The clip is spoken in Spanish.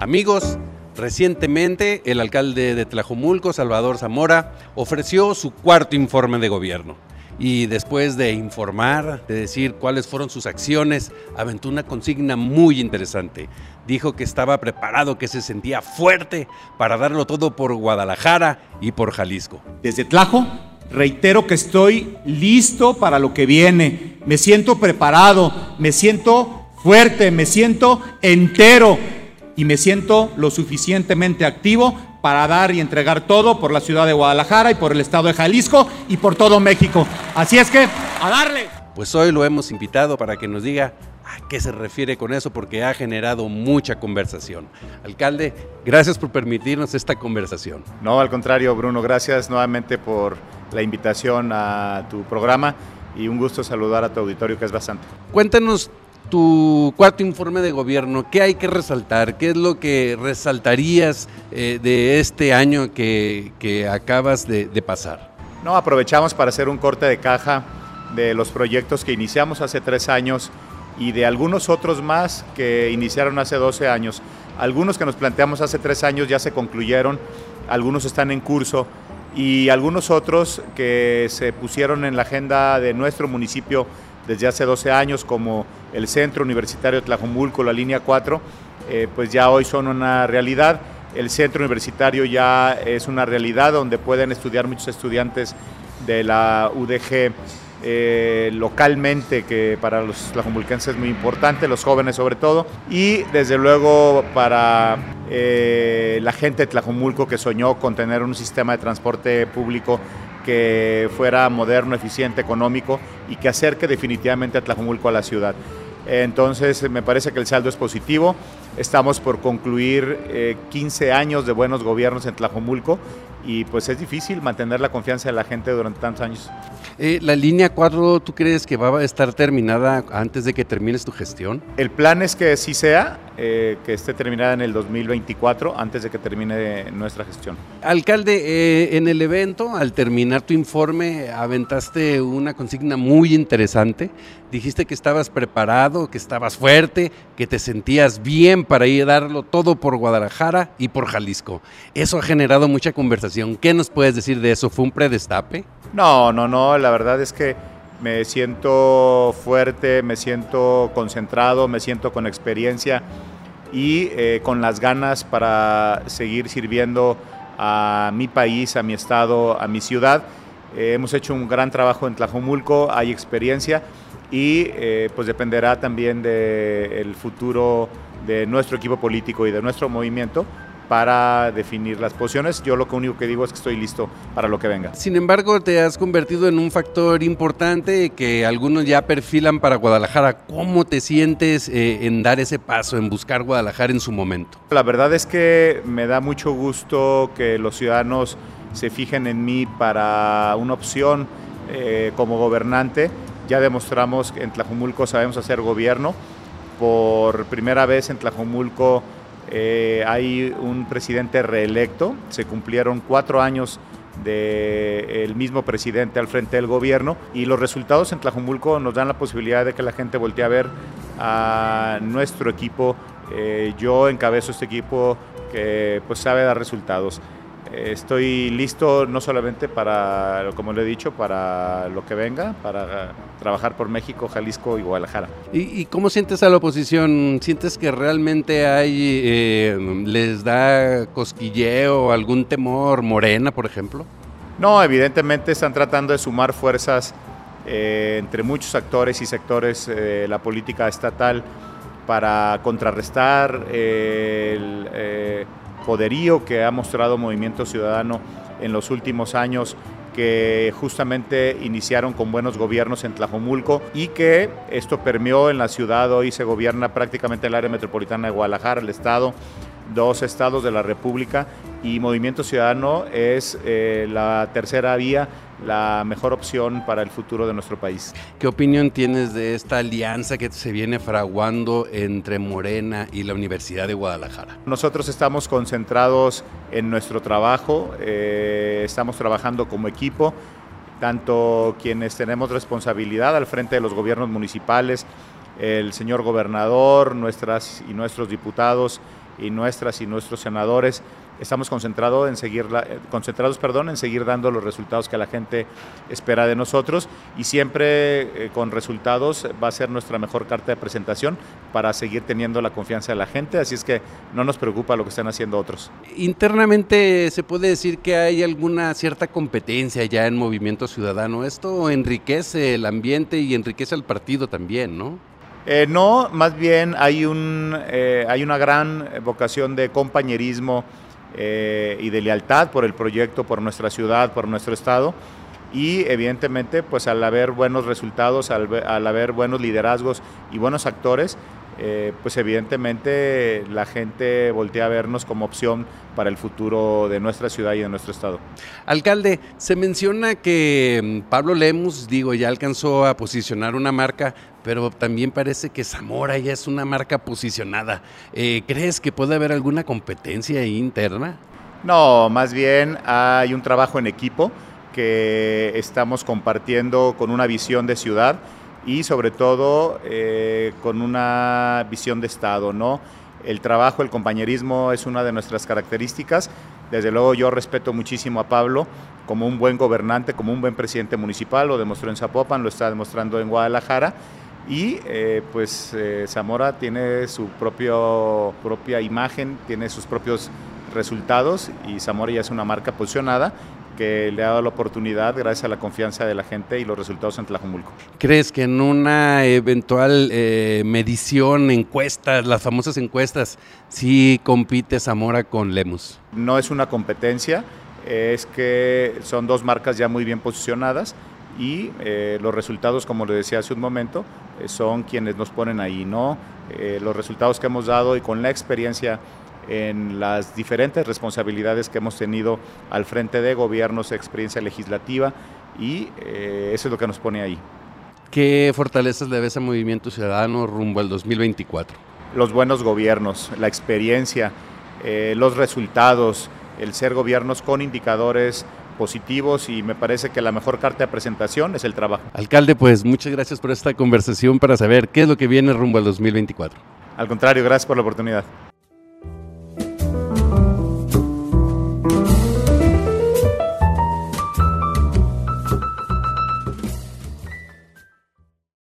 Amigos, recientemente el alcalde de Tlajomulco, Salvador Zamora, ofreció su cuarto informe de gobierno. Y después de informar, de decir cuáles fueron sus acciones, aventó una consigna muy interesante. Dijo que estaba preparado, que se sentía fuerte para darlo todo por Guadalajara y por Jalisco. Desde Tlajo, reitero que estoy listo para lo que viene. Me siento preparado, me siento fuerte, me siento entero y me siento lo suficientemente activo para dar y entregar todo por la ciudad de Guadalajara y por el estado de Jalisco y por todo México. Así es que, a darle. Pues hoy lo hemos invitado para que nos diga a qué se refiere con eso, porque ha generado mucha conversación. Alcalde, gracias por permitirnos esta conversación. No, al contrario, Bruno, gracias nuevamente por la invitación a tu programa y un gusto saludar a tu auditorio, que es bastante. Cuéntanos tu cuarto informe de gobierno, ¿qué hay que resaltar? ¿Qué es lo que resaltarías eh, de este año que, que acabas de, de, pasar? No, aprovechamos para hacer un corte de caja de los proyectos que iniciamos hace tres años y de algunos otros más que iniciaron hace 12 años. Algunos que nos planteamos hace tres años ya se concluyeron, algunos están en curso y algunos otros que se pusieron en la agenda de nuestro municipio desde hace 12 años, como el Centro Universitario de Tlajomulco, la línea 4, eh, pues ya hoy son una realidad. El centro universitario ya es una realidad donde pueden estudiar muchos estudiantes de la UDG eh, localmente, que para los tlajomulquenses es muy importante, los jóvenes sobre todo, y desde luego para eh, la gente de Tlajomulco que soñó con tener un sistema de transporte público que fuera moderno, eficiente, económico y que acerque definitivamente a Tlajomulco a la ciudad. Entonces me parece que el saldo es positivo. Estamos por concluir eh, 15 años de buenos gobiernos en Tlajomulco y pues es difícil mantener la confianza de la gente durante tantos años. Eh, ¿La línea 4 tú crees que va a estar terminada antes de que termines tu gestión? El plan es que sí sea, eh, que esté terminada en el 2024, antes de que termine nuestra gestión. Alcalde, eh, en el evento, al terminar tu informe, aventaste una consigna muy interesante. Dijiste que estabas preparado, que estabas fuerte, que te sentías bien para ir a darlo todo por Guadalajara y por Jalisco. Eso ha generado mucha conversación. ¿Qué nos puedes decir de eso? ¿Fue un predestape? No, no, no. La verdad es que me siento fuerte, me siento concentrado, me siento con experiencia y eh, con las ganas para seguir sirviendo a mi país, a mi estado, a mi ciudad. Eh, hemos hecho un gran trabajo en Tlajomulco, hay experiencia y eh, pues dependerá también del futuro de nuestro equipo político y de nuestro movimiento para definir las posiciones. Yo lo único que digo es que estoy listo para lo que venga. Sin embargo, te has convertido en un factor importante que algunos ya perfilan para Guadalajara. ¿Cómo te sientes eh, en dar ese paso, en buscar Guadalajara en su momento? La verdad es que me da mucho gusto que los ciudadanos se fijen en mí para una opción eh, como gobernante. Ya demostramos que en Tlajumulco sabemos hacer gobierno. Por primera vez en Tlajumulco eh, hay un presidente reelecto, se cumplieron cuatro años del mismo presidente al frente del gobierno y los resultados en Tlajumulco nos dan la posibilidad de que la gente voltee a ver a nuestro equipo. Eh, yo encabezo este equipo que pues sabe dar resultados. Estoy listo no solamente para, como le he dicho, para lo que venga, para trabajar por México, Jalisco y Guadalajara. ¿Y, y cómo sientes a la oposición? ¿Sientes que realmente hay, eh, les da cosquilleo, algún temor, Morena, por ejemplo? No, evidentemente están tratando de sumar fuerzas eh, entre muchos actores y sectores de la política estatal para contrarrestar el eh, poderío que ha mostrado Movimiento Ciudadano en los últimos años que justamente iniciaron con buenos gobiernos en Tlajomulco y que esto permeó en la ciudad, hoy se gobierna prácticamente el área metropolitana de Guadalajara, el estado, dos estados de la República y Movimiento Ciudadano es eh, la tercera vía la mejor opción para el futuro de nuestro país. ¿Qué opinión tienes de esta alianza que se viene fraguando entre Morena y la Universidad de Guadalajara? Nosotros estamos concentrados en nuestro trabajo, eh, estamos trabajando como equipo, tanto quienes tenemos responsabilidad al frente de los gobiernos municipales, el señor gobernador, nuestras y nuestros diputados, y nuestras y nuestros senadores estamos concentrados en seguir eh, concentrados perdón, en seguir dando los resultados que la gente espera de nosotros y siempre eh, con resultados va a ser nuestra mejor carta de presentación para seguir teniendo la confianza de la gente, así es que no nos preocupa lo que están haciendo otros. Internamente se puede decir que hay alguna cierta competencia ya en Movimiento Ciudadano. Esto enriquece el ambiente y enriquece al partido también, ¿no? Eh, no, más bien hay, un, eh, hay una gran vocación de compañerismo eh, y de lealtad por el proyecto, por nuestra ciudad, por nuestro estado. Y evidentemente, pues al haber buenos resultados, al haber buenos liderazgos y buenos actores, pues evidentemente la gente voltea a vernos como opción para el futuro de nuestra ciudad y de nuestro estado. Alcalde, se menciona que mm, Pablo Lemus, digo, ya alcanzó a posicionar una marca, pero también parece que Zamora ya es una marca posicionada. Eh, ¿Crees que puede haber alguna competencia interna? No, más bien hay un trabajo en equipo que estamos compartiendo con una visión de ciudad y sobre todo eh, con una visión de Estado, ¿no? El trabajo, el compañerismo es una de nuestras características. Desde luego yo respeto muchísimo a Pablo como un buen gobernante, como un buen presidente municipal, lo demostró en Zapopan, lo está demostrando en Guadalajara. Y eh, pues eh, Zamora tiene su propio, propia imagen, tiene sus propios resultados y Zamora ya es una marca posicionada que le ha dado la oportunidad gracias a la confianza de la gente y los resultados en Tlajumulco. ¿Crees que en una eventual eh, medición, encuestas, las famosas encuestas, sí compite Zamora con Lemus? No es una competencia, es que son dos marcas ya muy bien posicionadas y eh, los resultados, como le decía hace un momento, eh, son quienes nos ponen ahí, ¿no? los resultados que hemos dado y con la experiencia en las diferentes responsabilidades que hemos tenido al frente de gobiernos, experiencia legislativa y eh, eso es lo que nos pone ahí. ¿Qué fortalezas le ves a Movimiento Ciudadano rumbo al 2024? Los buenos gobiernos, la experiencia, eh, los resultados, el ser gobiernos con indicadores positivos y me parece que la mejor carta de presentación es el trabajo. Alcalde, pues muchas gracias por esta conversación para saber qué es lo que viene rumbo al 2024. Al contrario, gracias por la oportunidad.